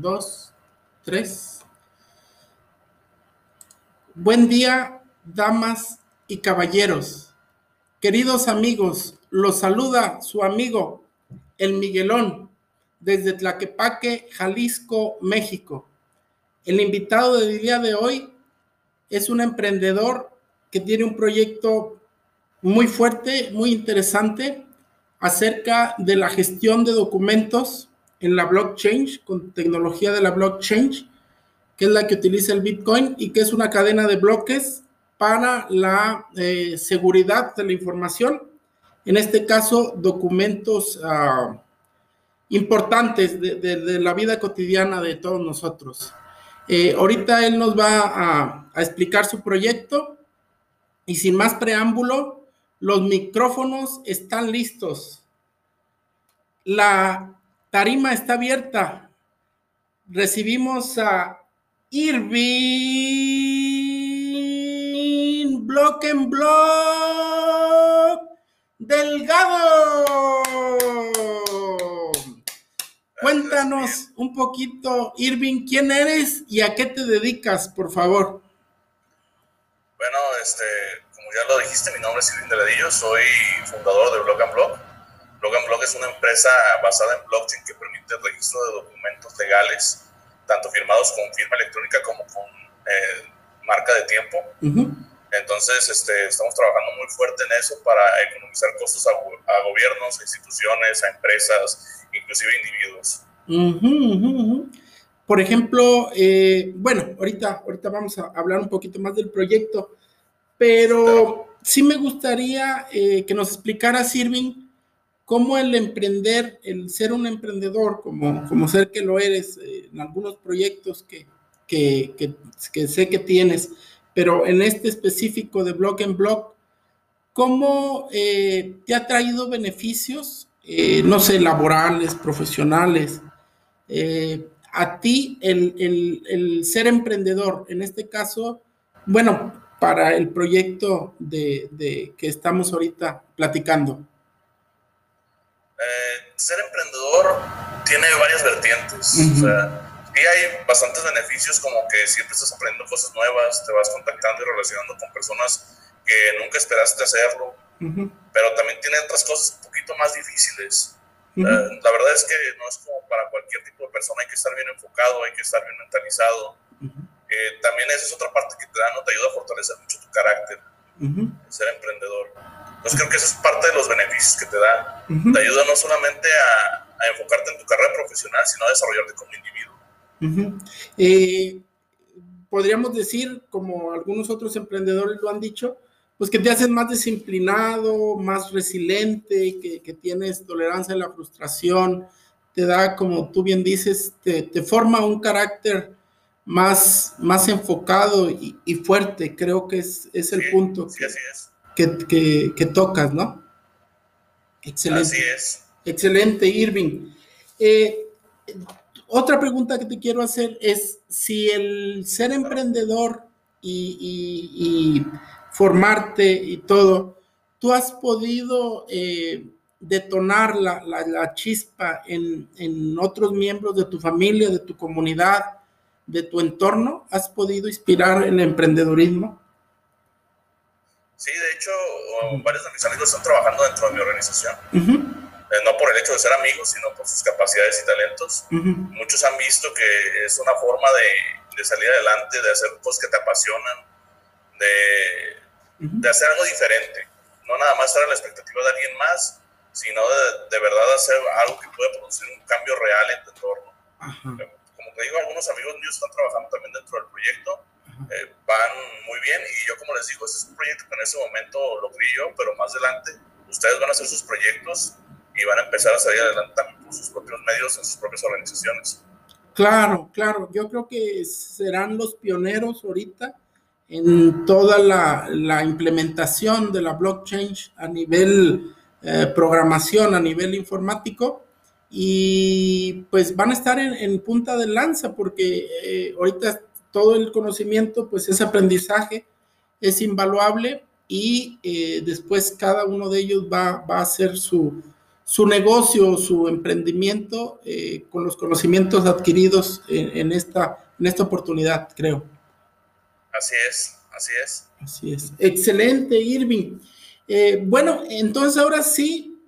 dos, tres. Buen día, damas y caballeros. Queridos amigos, los saluda su amigo, el Miguelón, desde Tlaquepaque, Jalisco, México. El invitado del día de hoy es un emprendedor que tiene un proyecto muy fuerte, muy interesante acerca de la gestión de documentos en la blockchain, con tecnología de la blockchain, que es la que utiliza el Bitcoin y que es una cadena de bloques para la eh, seguridad de la información. En este caso, documentos ah, importantes de, la vida cotidiana de todos nosotros. Eh, ahorita él nos va a, a explicar su proyecto y sin más preámbulo, los micrófonos están listos. La tarima está abierta. Recibimos a Irving Block en Block Delgado. Cuéntanos un poquito, Irving, quién eres y a qué te dedicas, por favor. Bueno, este, como ya lo dijiste, mi nombre es Irving Deladillo, soy fundador de Block and Block. Block es una empresa basada en blockchain que permite el registro de documentos legales, tanto firmados con firma electrónica como con eh, marca de tiempo. Entonces, este, estamos trabajando muy fuerte en eso para economizar costos a, gobiernos, a instituciones, a empresas, inclusive individuos. Por ejemplo, eh, bueno, ahorita, ahorita vamos a hablar un poquito más del proyecto, pero sí me gustaría eh, que nos explicara, Irving, cómo el emprender, el ser un emprendedor, como, como ser que lo eres, eh, en algunos proyectos que, que, que, sé que tienes, pero en este específico de Block en Block, ¿cómo te ha traído beneficios, no sé, laborales, profesionales? a ti el, ser emprendedor, en este caso, bueno, para el proyecto de, que estamos ahorita platicando? Eh, ser emprendedor tiene varias vertientes. O sea, sí hay bastantes beneficios, como que siempre estás aprendiendo cosas nuevas, te vas contactando y relacionando con personas que nunca esperaste hacerlo, pero también tiene otras cosas un poquito más difíciles la verdad es que no es como para cualquier tipo de persona, hay que estar bien enfocado, hay que estar bien mentalizado. Eh, también esa es otra parte que te da, ¿no? te ayuda a fortalecer mucho tu carácter, ser emprendedor. Entonces creo que esa es parte de los beneficios que te da. Te ayuda no solamente a, enfocarte en tu carrera profesional, sino a desarrollarte como individuo. Eh, podríamos decir, como algunos otros emprendedores lo han dicho, pues que te haces más disciplinado, más resiliente, que, que, tienes tolerancia a la frustración, te da, como tú bien dices, te, te forma un carácter más, más enfocado y, y fuerte. Creo que es, es el punto que, que, que, tocas, ¿no? Excelente. Así es. Excelente, Irving. Eh, otra pregunta que te quiero hacer es si el ser emprendedor y, y formarte y todo, ¿tú has podido eh, detonar la, la, chispa en, en, otros miembros de tu familia, de tu comunidad, de tu entorno? ¿Has podido inspirar el emprendedurismo? Sí, de hecho, varios de mis amigos están trabajando dentro de mi organización. Eh, no por el hecho de ser amigos, sino por sus capacidades y talentos. Muchos han visto que es una forma de, de salir adelante, de hacer cosas que te apasionan, de de hacer algo diferente. No nada más estar a la expectativa de alguien más, sino de, de verdad hacer algo que pueda producir un cambio real en tu entorno. Digo, algunos amigos míos están trabajando también dentro del proyecto, eh, van muy bien y yo como les digo, este es un proyecto que en ese momento lo creí yo, pero más adelante ustedes van a hacer sus proyectos y van a empezar a salir adelante también por sus propios medios en sus propias organizaciones. Claro, claro, yo creo que serán los pioneros ahorita en toda la, implementación de la blockchain a nivel eh, programación, a nivel informático, y pues van a estar en, punta de lanza porque eh, ahorita todo el conocimiento, pues ese aprendizaje es invaluable y eh, después cada uno de ellos va, a hacer su, su negocio, su emprendimiento eh, con los conocimientos adquiridos en, esta, en esta oportunidad, creo. Así es, así es. Así es. Excelente, Irving. Bueno, entonces ahora sí,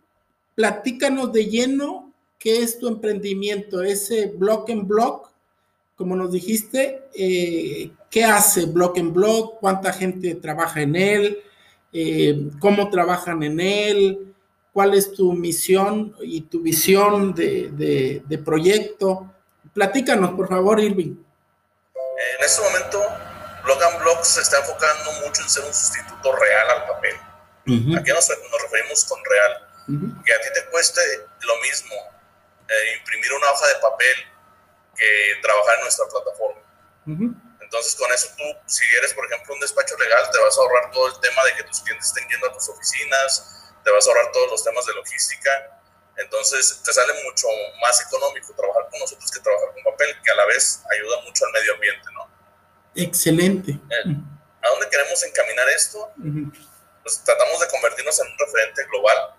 platícanos de lleno qué es tu emprendimiento, ese block en block, como nos dijiste, eh, ¿qué hace block en block? ¿Cuánta gente trabaja en él? ¿Cómo trabajan en él? cuál es tu misión y tu visión de, proyecto. Platícanos, por favor, Irving. En este momento, Logan Block se está enfocando mucho en ser un sustituto real al papel. ¿A qué nos, referimos con real? Que a ti te cueste lo mismo eh, imprimir una hoja de papel que trabajar en nuestra plataforma. Entonces, con eso tú, si eres, por ejemplo, un despacho legal, te vas a ahorrar todo el tema de que tus clientes estén yendo a tus oficinas, te vas a ahorrar todos los temas de logística. Entonces te sale mucho más económico trabajar con nosotros que trabajar con papel, que a la vez ayuda mucho al medio ambiente, ¿no? Excelente. Eh, ¿A dónde queremos encaminar esto? Pues tratamos de convertirnos en un referente global.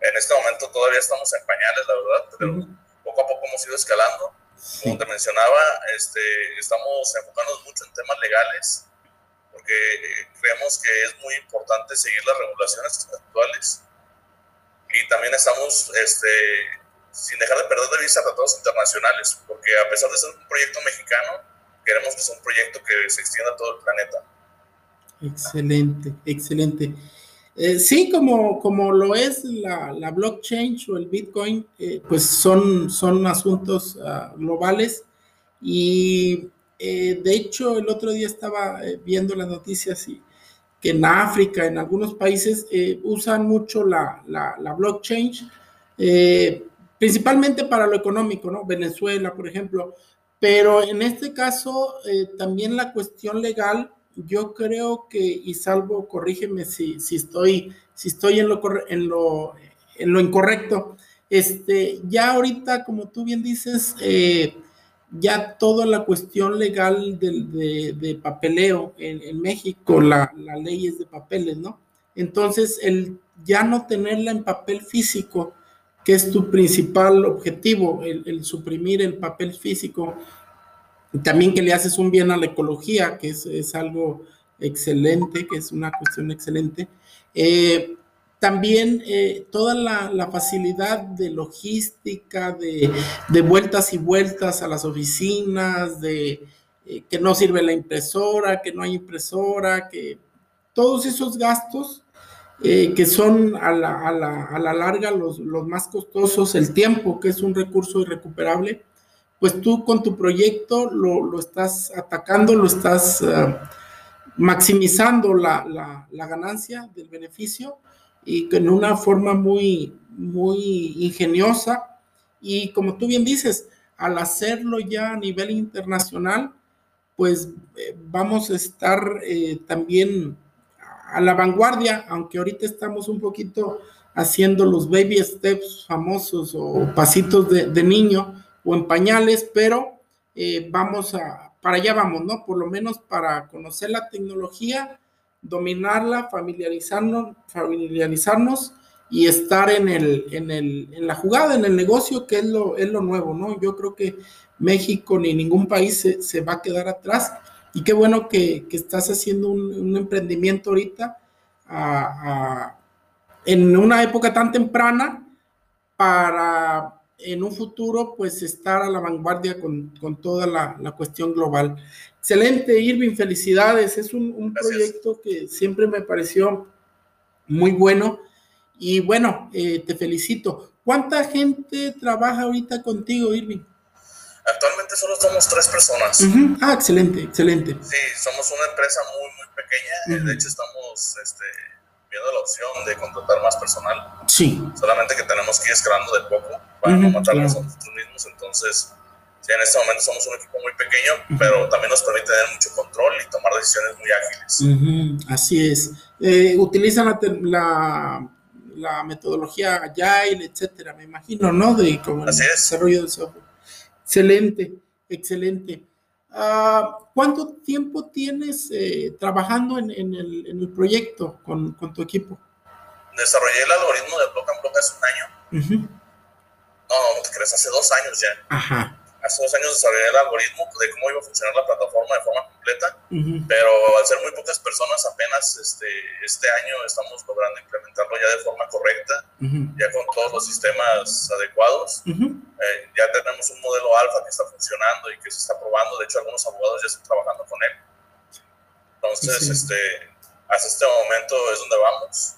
En este momento todavía estamos en pañales, la verdad, pero poco a poco hemos ido escalando. Como te mencionaba, este, estamos enfocándonos mucho en temas legales porque eh, creemos que es muy importante seguir las regulaciones actuales y también estamos este, sin dejar de perder de vista tratados internacionales, porque a pesar de ser un proyecto mexicano, queremos que sea un proyecto que se extienda a todo el planeta. Excelente, excelente. Eh, sí, como, como lo es la, la blockchain o el Bitcoin, eh, pues son, son asuntos uh, globales y eh, de hecho, el otro día estaba eh, viendo las noticias y que en África, en algunos países, eh, usan mucho la, la, blockchain, principalmente para lo económico, ¿no? Venezuela, por ejemplo. Pero en este caso, también la cuestión legal, yo creo que, y salvo, corrígeme si, si estoy, si estoy en, lo, en, lo, en lo incorrecto, este, ya ahorita, como tú bien dices, ya toda la cuestión legal de, papeleo en, México, la, ley es de papeles, ¿no? Entonces, el ya no tenerla en papel físico, que es tu principal objetivo, el, suprimir el papel físico, también que le haces un bien a la ecología, que es, es algo excelente, que es una cuestión excelente. Eh, también eh, toda la, facilidad de logística, de, vueltas y vueltas a las oficinas, de eh, que no sirve la impresora, que no hay impresora, que todos esos gastos que son a la, larga los, más costosos, el tiempo, que es un recurso irrecuperable, pues tú con tu proyecto lo, estás atacando, lo estás maximizando la, la ganancia del beneficio y en una forma muy, muy ingeniosa. Y como tú bien dices, al hacerlo ya a nivel internacional, pues eh, vamos a estar eh, también a la vanguardia, aunque ahorita estamos un poquito haciendo los baby steps famosos o pasitos de, niño o en pañales, pero eh, vamos a, para allá vamos, ¿no? Por lo menos para conocer la tecnología dominarla, familiarizarnos, familiarizarnos y estar en, el, en, el, en la jugada, en el negocio, que es lo, es lo nuevo, ¿no? Yo creo que México ni ningún país se, va a quedar atrás. Y qué bueno que, estás haciendo un, emprendimiento ahorita en una época tan temprana para en un futuro pues estar a la vanguardia con, toda la, la, cuestión global. Excelente, Irving, felicidades. Es un, proyecto que siempre me pareció muy bueno y bueno, eh, te felicito. ¿Cuánta gente trabaja ahorita contigo, Irving? Actualmente solo somos tres personas. Ah, excelente, excelente. Sí, somos una empresa muy, muy pequeña. De hecho, estamos este, viendo la opción de contratar más personal. Sí. Solamente que tenemos que ir escalando de poco para no matarnos a nosotros mismos. Entonces, en este momento somos un equipo muy pequeño, pero también nos permite tener mucho control y tomar decisiones muy ágiles. Así es. Eh, utilizan la, la, metodología Agile, etcétera, me imagino, ¿no? De como el desarrollo del software. Excelente, excelente. Ah, ¿Cuánto tiempo tienes eh, trabajando en, el, en, el, proyecto con, con, tu equipo? desarrollé el algoritmo de block and block hace un año. No, no te crees, hace dos años ya. Ajá hace dos años desarrollé el algoritmo de cómo iba a funcionar la plataforma de forma completa, pero al ser muy pocas personas, apenas este, este año estamos logrando implementarlo ya de forma correcta, ya con todos los sistemas adecuados. Eh, ya tenemos un modelo alfa que está funcionando y que se está probando, de hecho algunos abogados ya están trabajando con él. Entonces, este, hasta este momento es donde vamos.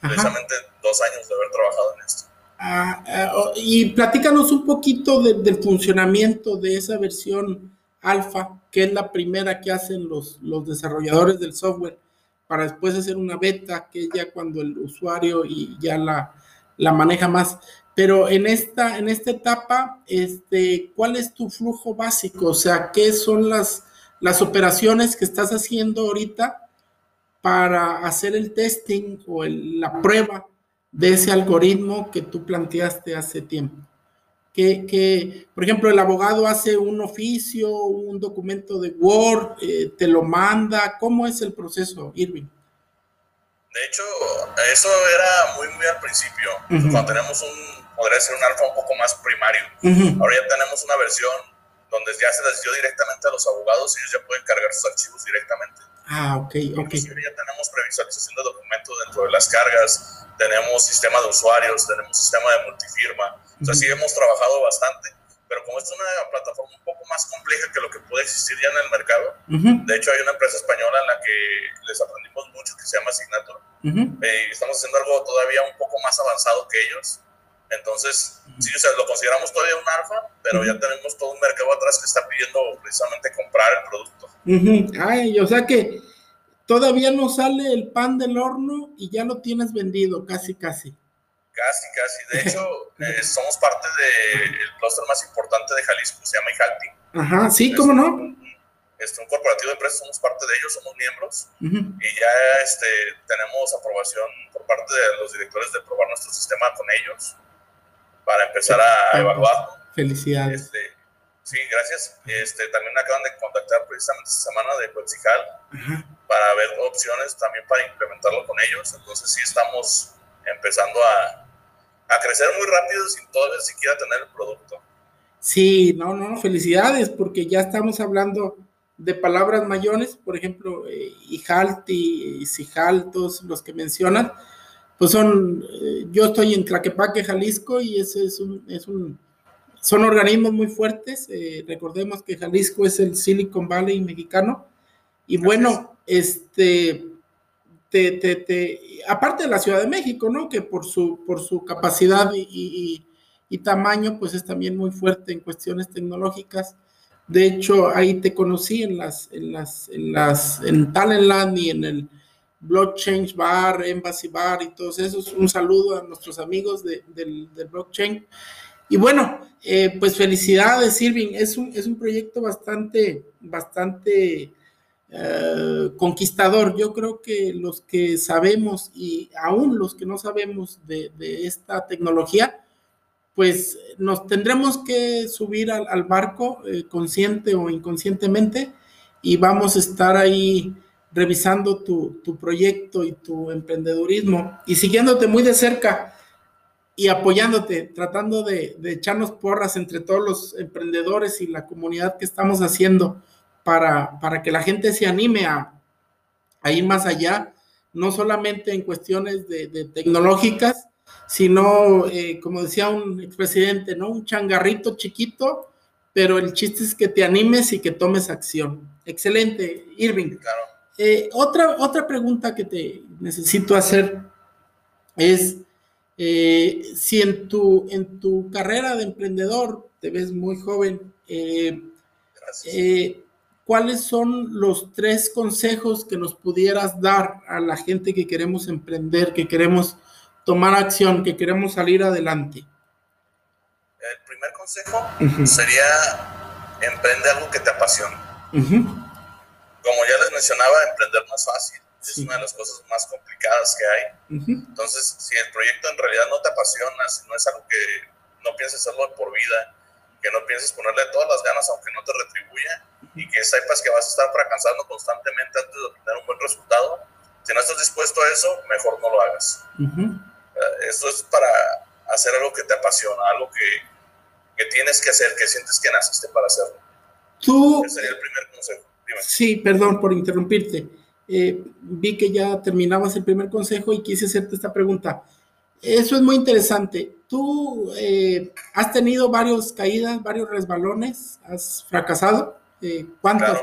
Precisamente dos años de haber trabajado en esto. Ah, ah, y platícanos un poquito del funcionamiento de esa versión alfa, que es la primera que hacen los, los desarrolladores del software, para después hacer una beta, que es ya cuando el usuario y ya la, la maneja más. Pero en esta, en esta etapa, este, ¿cuál es tu flujo básico? O sea, ¿qué son las, las operaciones que estás haciendo ahorita para hacer el testing o la prueba de ese algoritmo que tú planteaste hace tiempo. Que, que, por ejemplo, el abogado hace un oficio, un documento de Word, eh, te lo manda. ¿Cómo es el proceso, Irving? De hecho, eso era muy, muy al principio, cuando tenemos un, podría ser un alfa un poco más primario. Ahora ya tenemos una versión donde ya se les dio directamente a los abogados y ellos ya pueden cargar sus archivos directamente. Ah, ok, ok. ya tenemos previsualización de documentos dentro de las cargas, tenemos sistema de usuarios, tenemos sistema de multifirma. O sea, sí hemos trabajado bastante, pero como es una plataforma un poco más compleja que lo que puede existir ya en el mercado, de hecho hay una empresa española en la que les aprendimos mucho que se llama Signature, eh, y estamos haciendo algo todavía un poco más avanzado que ellos. Entonces, sí, o sea, lo consideramos todavía un alfa, pero ya tenemos todo un mercado atrás que está pidiendo precisamente comprar el producto. Ay, o sea que todavía no sale el pan del horno y ya lo tienes vendido, casi, casi. Casi, casi. De hecho, eh, somos parte del clúster más importante de Jalisco, se llama IJALTI. Ajá, sí, ¿cómo no? Este, un corporativo de empresas, somos parte de ellos, somos miembros y ya este, tenemos aprobación por parte de los directores de probar nuestro sistema con ellos para empezar a evaluarlo. Felicidades. Este, Sí, gracias. Este, también acaban de contactar precisamente esta semana de Coexical para ver opciones también para implementarlo con ellos. Entonces sí estamos empezando a, a crecer muy rápido sin todavía siquiera tener el producto. Sí, no, no, felicidades, porque ya estamos hablando de palabras mayores, por ejemplo, eh, Ijalti, Sijal, todos los que mencionan, pues son, eh, yo estoy en Tlaquepaque, Jalisco, y ese es un, es un son organismos muy fuertes. Eh, recordemos que Jalisco es el Silicon Valley mexicano. Y bueno, este, te, te, aparte de la Ciudad de México, ¿no? Que por su, por su capacidad y, tamaño, pues es también muy fuerte en cuestiones tecnológicas. De hecho, ahí te conocí en las, en las, en las, en Talentland y en el Blockchain Bar, Embassy Bar y todos esos. Un saludo a nuestros amigos del, del blockchain. Y bueno, eh, pues felicidades, Irving. Es un, es un proyecto bastante, bastante eh, conquistador. Yo creo que los que sabemos y aún los que no sabemos de, esta tecnología, pues nos tendremos que subir al, barco eh, consciente o inconscientemente y vamos a estar ahí revisando tu, tu proyecto y tu emprendedurismo y siguiéndote muy de cerca y apoyándote, tratando de, echarnos porras entre todos los emprendedores y la comunidad que estamos haciendo para, para que la gente se anime a, ir más allá, no solamente en cuestiones de, tecnológicas, sino, eh, como decía un expresidente, ¿no? Un changarrito chiquito, pero el chiste es que te animes y que tomes acción. Excelente, Irving. Eh, otra, otra pregunta que te necesito hacer es, eh, si en tu, en tu carrera de emprendedor te ves muy joven, eh, eh, ¿cuáles son los tres consejos que nos pudieras dar a la gente que queremos emprender, que queremos tomar acción, que queremos salir adelante? El primer consejo sería emprende algo que te apasione. Como ya les mencionaba, emprender no es fácil es una de las cosas más complicadas que hay. Entonces, si el proyecto en realidad no te apasiona, si no es algo que no pienses hacerlo por vida, que no pienses ponerle todas las ganas aunque no te retribuya y que sepas que vas a estar fracasando constantemente antes de obtener un buen resultado, Si no estás dispuesto a eso, mejor no lo hagas. Eh, esto es para hacer algo que te apasiona, algo que, que, tienes que hacer, que sientes que naciste para hacerlo. Tú... Ese sería el primer consejo. Sí, perdón por interrumpirte. Eh, vi que ya terminabas el primer consejo y quise hacerte esta pregunta. Eso es muy interesante. ¿Tú eh, has tenido varios caídas, varios resbalones? ¿Has fracasado? Eh, ¿Cuántas?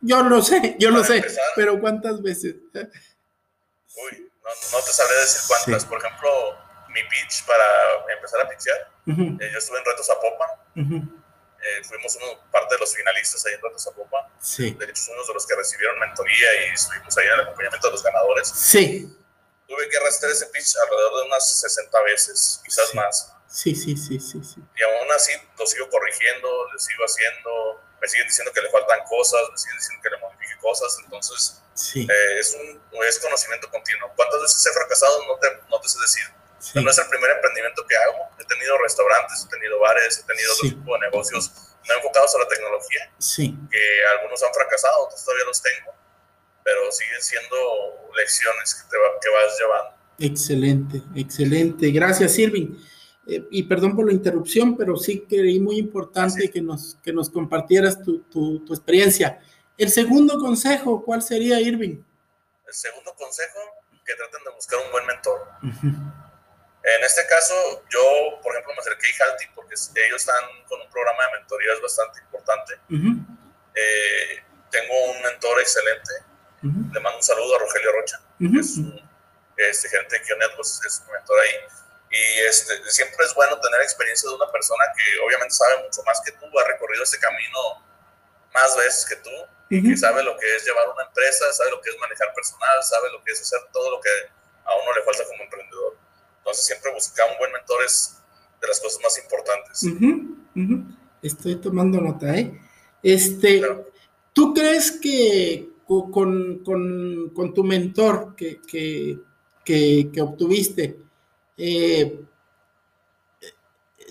Yo lo sé, yo lo sé, pero ¿cuántas veces? Uy, no, te sabré decir cuántas. Por ejemplo, mi pitch para empezar a pitchear, yo estuve en Retos a Popa. Eh, fuimos uno, parte de los finalistas ahí en Retos Zapopan. Sí. De hecho, de los que recibieron mentoría y estuvimos ahí en el acompañamiento de los ganadores. Sí. Tuve que arrastrar ese pitch alrededor de unas 60 veces, quizás más. Sí, sí, sí, sí, sí. Y aún así lo sigo corrigiendo, lo sigo haciendo, me siguen diciendo que le faltan cosas, me siguen diciendo que le modifique cosas, entonces sí. eh, es, un, es conocimiento continuo. ¿Cuántas veces he fracasado? No te, no te sé decir no es el primer emprendimiento que hago. He tenido restaurantes, he tenido bares, he tenido otro tipo de negocios no enfocados a la tecnología. Sí. Que algunos han fracasado, otros todavía los tengo. Pero siguen siendo lecciones que, te que vas llevando. Excelente, excelente. Gracias, Irving. Eh, y perdón por la interrupción, pero sí creí muy importante que nos, que nos compartieras tu, tu, tu, experiencia. El segundo consejo, ¿cuál sería, Irving? El segundo consejo, que traten de buscar un buen mentor. En este caso, yo, por ejemplo, me acerqué a Halti porque ellos están con un programa de mentorías bastante importante. Eh, tengo un mentor excelente. Le mando un saludo a Rogelio Rocha, que es un este, gerente de Kionet, pues es un mentor ahí. Y este, siempre es bueno tener experiencia de una persona que obviamente sabe mucho más que tú, ha recorrido ese camino más veces que tú, y que sabe lo que es llevar una empresa, sabe lo que es manejar personal, sabe lo que es hacer todo lo que a uno le falta como emprendedor. Entonces siempre buscar un buen mentor es de las cosas más importantes. Estoy tomando nota, ¿eh? Este, ¿Tú crees que con, con, tu mentor que, que, que, obtuviste, eh,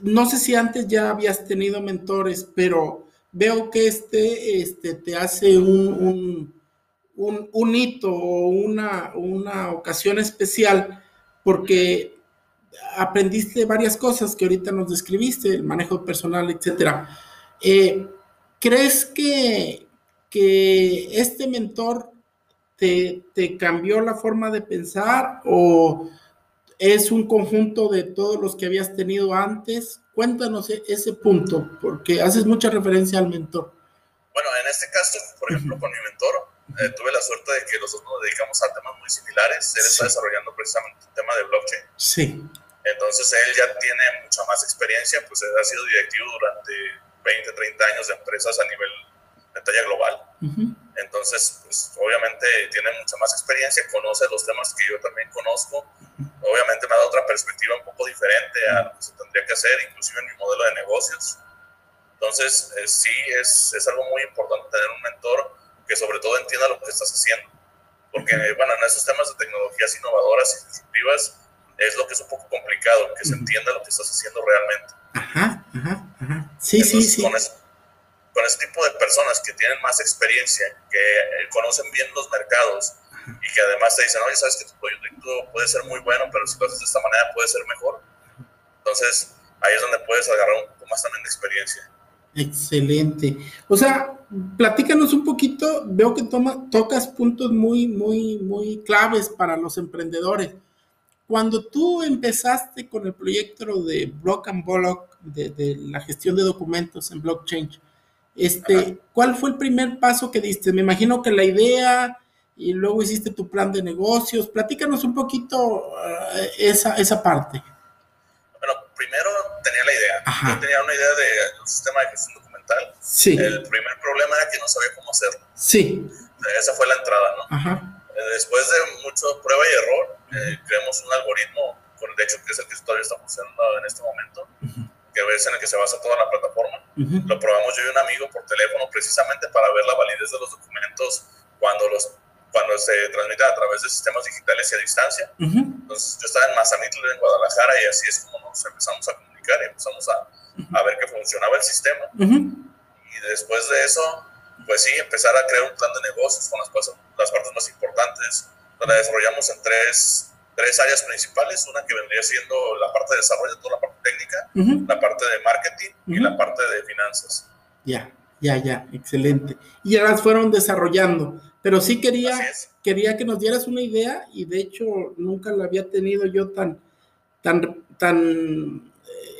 no sé si antes ya habías tenido mentores, pero veo que este, este te hace un, un, un, hito o una, una ocasión especial porque aprendiste varias cosas que ahorita nos describiste, el manejo personal, etcétera. Eh, ¿Crees que, que este mentor te, te, cambió la forma de pensar o es un conjunto de todos los que habías tenido antes? Cuéntanos e-, ese punto, porque haces mucha referencia al mentor. Bueno, en este caso, por ejemplo, con mi mentor, eh, tuve la suerte de que los dos nos dedicamos a temas muy similares. Él está desarrollando precisamente el tema de blockchain. Sí. Entonces él ya tiene mucha más experiencia, pues ha sido directivo durante 20, 30 años de empresas a nivel de talla global. Entonces, pues obviamente tiene mucha más experiencia, conoce los temas que yo también conozco. Obviamente me dado otra perspectiva un poco diferente a lo que se tendría que hacer, inclusive en mi modelo de negocios. Entonces, eh, sí, es, es algo muy importante tener un mentor que sobre todo entienda lo que estás haciendo. Porque, bueno, en esos temas de tecnologías innovadoras y disruptivas, es lo que es un poco complicado, que se entienda lo que estás haciendo realmente. Ajá, ajá, ajá. Sí, sí, sí. Con, ese tipo de personas que tienen más experiencia, que eh, conocen bien los mercados y que además te dicen, oye, sabes que tu proyecto puede ser muy bueno, pero si lo haces de esta manera puede ser mejor. Entonces, ahí es donde puedes agarrar un poco más también de experiencia. Excelente. O sea, platícanos un poquito, veo que toma, tocas puntos muy, muy, muy claves para los emprendedores. Cuando tú empezaste con el proyecto de Block and Block, de, la gestión de documentos en blockchain, este, ¿cuál fue el primer paso que diste? Me imagino que la idea y luego hiciste tu plan de negocios. Platícanos un poquito eh, esa, esa parte. Bueno, primero tenía la idea. Yo tenía una idea de un sistema de gestión documental. Sí. El primer problema era que no sabía cómo hacerlo. Sí. Esa fue la entrada, ¿no? Ajá. Eh, después de mucho prueba y error, eh, creamos un algoritmo, con, de hecho, que es el que todavía está funcionando en este momento, que es en el que se basa toda la plataforma. Lo probamos yo y un amigo por teléfono precisamente para ver la validez de los documentos cuando los cuando se transmiten a través de sistemas digitales y a distancia. Entonces, yo estaba en Mazamitl, en Guadalajara, y así es como nos empezamos a comunicar y empezamos a, a ver que funcionaba el sistema. Y después de eso, pues sí, empezar a crear un plan de negocios con las, las partes más importantes, la desarrollamos en tres, tres áreas principales, una que vendría siendo la parte de desarrollo, toda la parte técnica, la parte de marketing y la parte de finanzas. Ya, ya, ya, excelente. Y ya las fueron desarrollando, pero sí quería, quería que nos dieras una idea y de hecho nunca la había tenido yo tan, tan, tan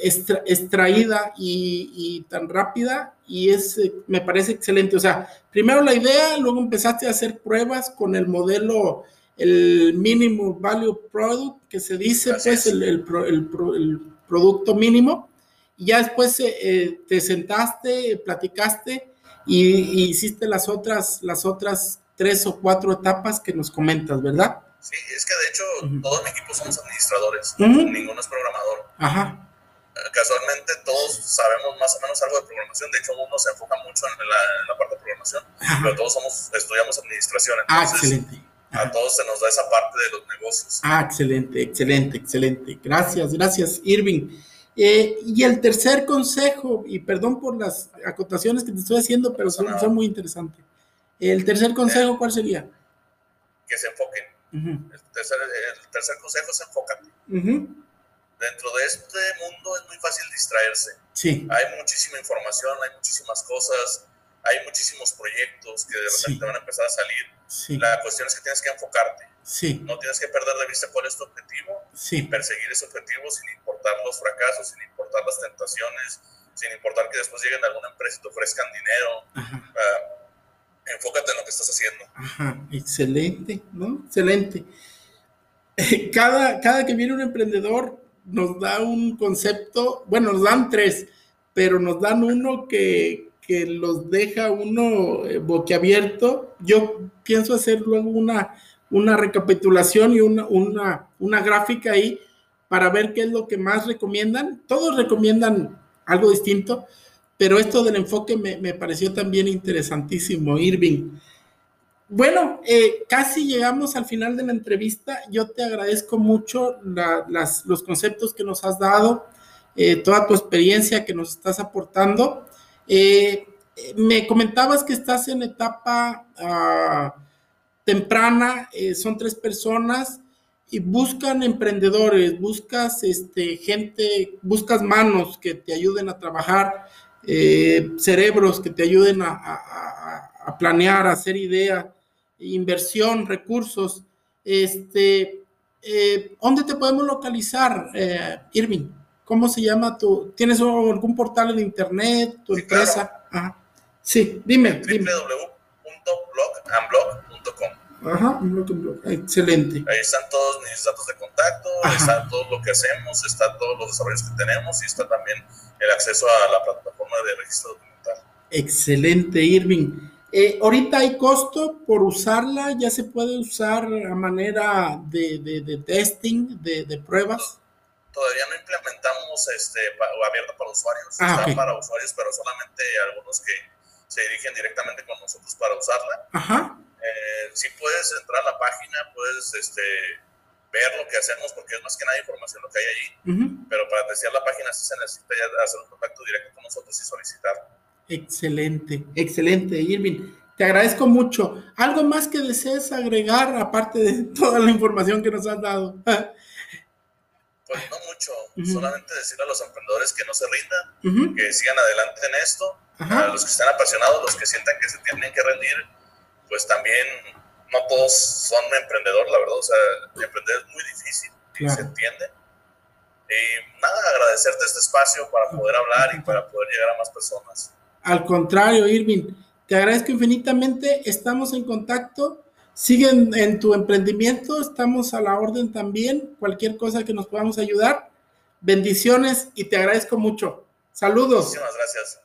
extraída y, tan rápida y es, eh, me parece excelente. O sea, primero la idea, luego empezaste a hacer pruebas con el modelo, el Minimum Value Product, que se dice, pues, el, el, producto mínimo, y ya después eh, eh, te sentaste, platicaste y, hiciste las otras, las otras tres o cuatro etapas que nos comentas, ¿verdad? Sí, es que de hecho todo mi equipo somos administradores, ninguno es programador. Ajá casualmente todos sabemos más o menos algo de programación, de hecho uno se enfoca mucho en la, parte de programación, pero todos somos, estudiamos administración, ah, excelente. A todos se nos da esa parte de los negocios. Ah, excelente, excelente, excelente. Gracias, gracias, Irving. Eh, y el tercer consejo, y perdón por las acotaciones que te estoy haciendo, pero son, son muy interesantes. El tercer consejo, ¿cuál sería? Que se enfoquen. el, tercer, el, tercer, consejo es enfócate dentro de este mundo es muy fácil distraerse. Sí. Hay muchísima información, hay muchísimas cosas, hay muchísimos proyectos que de repente van a empezar a salir. Sí. La cuestión es que tienes que enfocarte. Sí. No tienes que perder de vista cuál es tu objetivo sí. y perseguir ese objetivo sin importar los fracasos, sin importar las tentaciones, sin importar que después lleguen a alguna empresa y te ofrezcan dinero. Uh, enfócate en lo que estás haciendo. Ajá, excelente, ¿no? Excelente. Cada, cada que viene un emprendedor, nos da un concepto, bueno, nos dan tres, pero nos dan uno que, que los deja uno eh, boquiabierto. Yo pienso hacer luego una, una recapitulación y una, una, una gráfica ahí para ver qué es lo que más recomiendan. Todos recomiendan algo distinto, pero esto del enfoque me, me pareció también interesantísimo, Irving. Bueno, eh, casi llegamos al final de la entrevista. Yo te agradezco mucho los conceptos que nos has dado, eh, toda tu experiencia que nos estás aportando. Eh, me comentabas que estás en etapa ah, temprana, son tres personas y buscan emprendedores, buscas este, gente, buscas manos que te ayuden a trabajar, cerebros que te ayuden a, planear, a hacer ideas inversión, recursos. Este, eh, ¿Dónde te podemos localizar, eh, Irving? ¿Cómo se llama tu? ¿Tienes algún portal en internet, tu empresa? Sí, dime. www.blogandblog.com. Ajá, blog Excelente. Ahí están todos mis datos de contacto, está todo lo que hacemos, está todos los desarrollos que tenemos y está también el acceso a la plataforma de registro documental. Excelente, Irving. Eh, ahorita hay costo por usarla, ya se puede usar a manera de, de, testing, de, de, pruebas. Todavía no implementamos este abierto para usuarios, ah, está para usuarios, pero solamente algunos que se dirigen directamente con nosotros para usarla. Ajá. Eh, si puedes entrar a la página, puedes este, ver lo que hacemos, porque es más que nada información lo que hay allí. Pero para testear la página sí se necesita ya hacer un contacto directo con nosotros y solicitar. Excelente, excelente, Irving. Te agradezco mucho. ¿Algo más que desees agregar aparte de toda la información que nos has dado? Pues no mucho, solamente decirle a los emprendedores que no se rindan, que sigan adelante en esto, a los que están apasionados, los que sientan que se tienen que rendir, pues también no todos son emprendedores, la verdad, o sea, emprender es muy difícil, se entiende. Y nada, agradecerte este espacio para poder hablar y para poder llegar a más personas. Al contrario, Irving, te agradezco infinitamente. Estamos en contacto. Siguen en tu emprendimiento. Estamos a la orden también. Cualquier cosa que nos podamos ayudar. Bendiciones y te agradezco mucho. Saludos. Muchísimas gracias.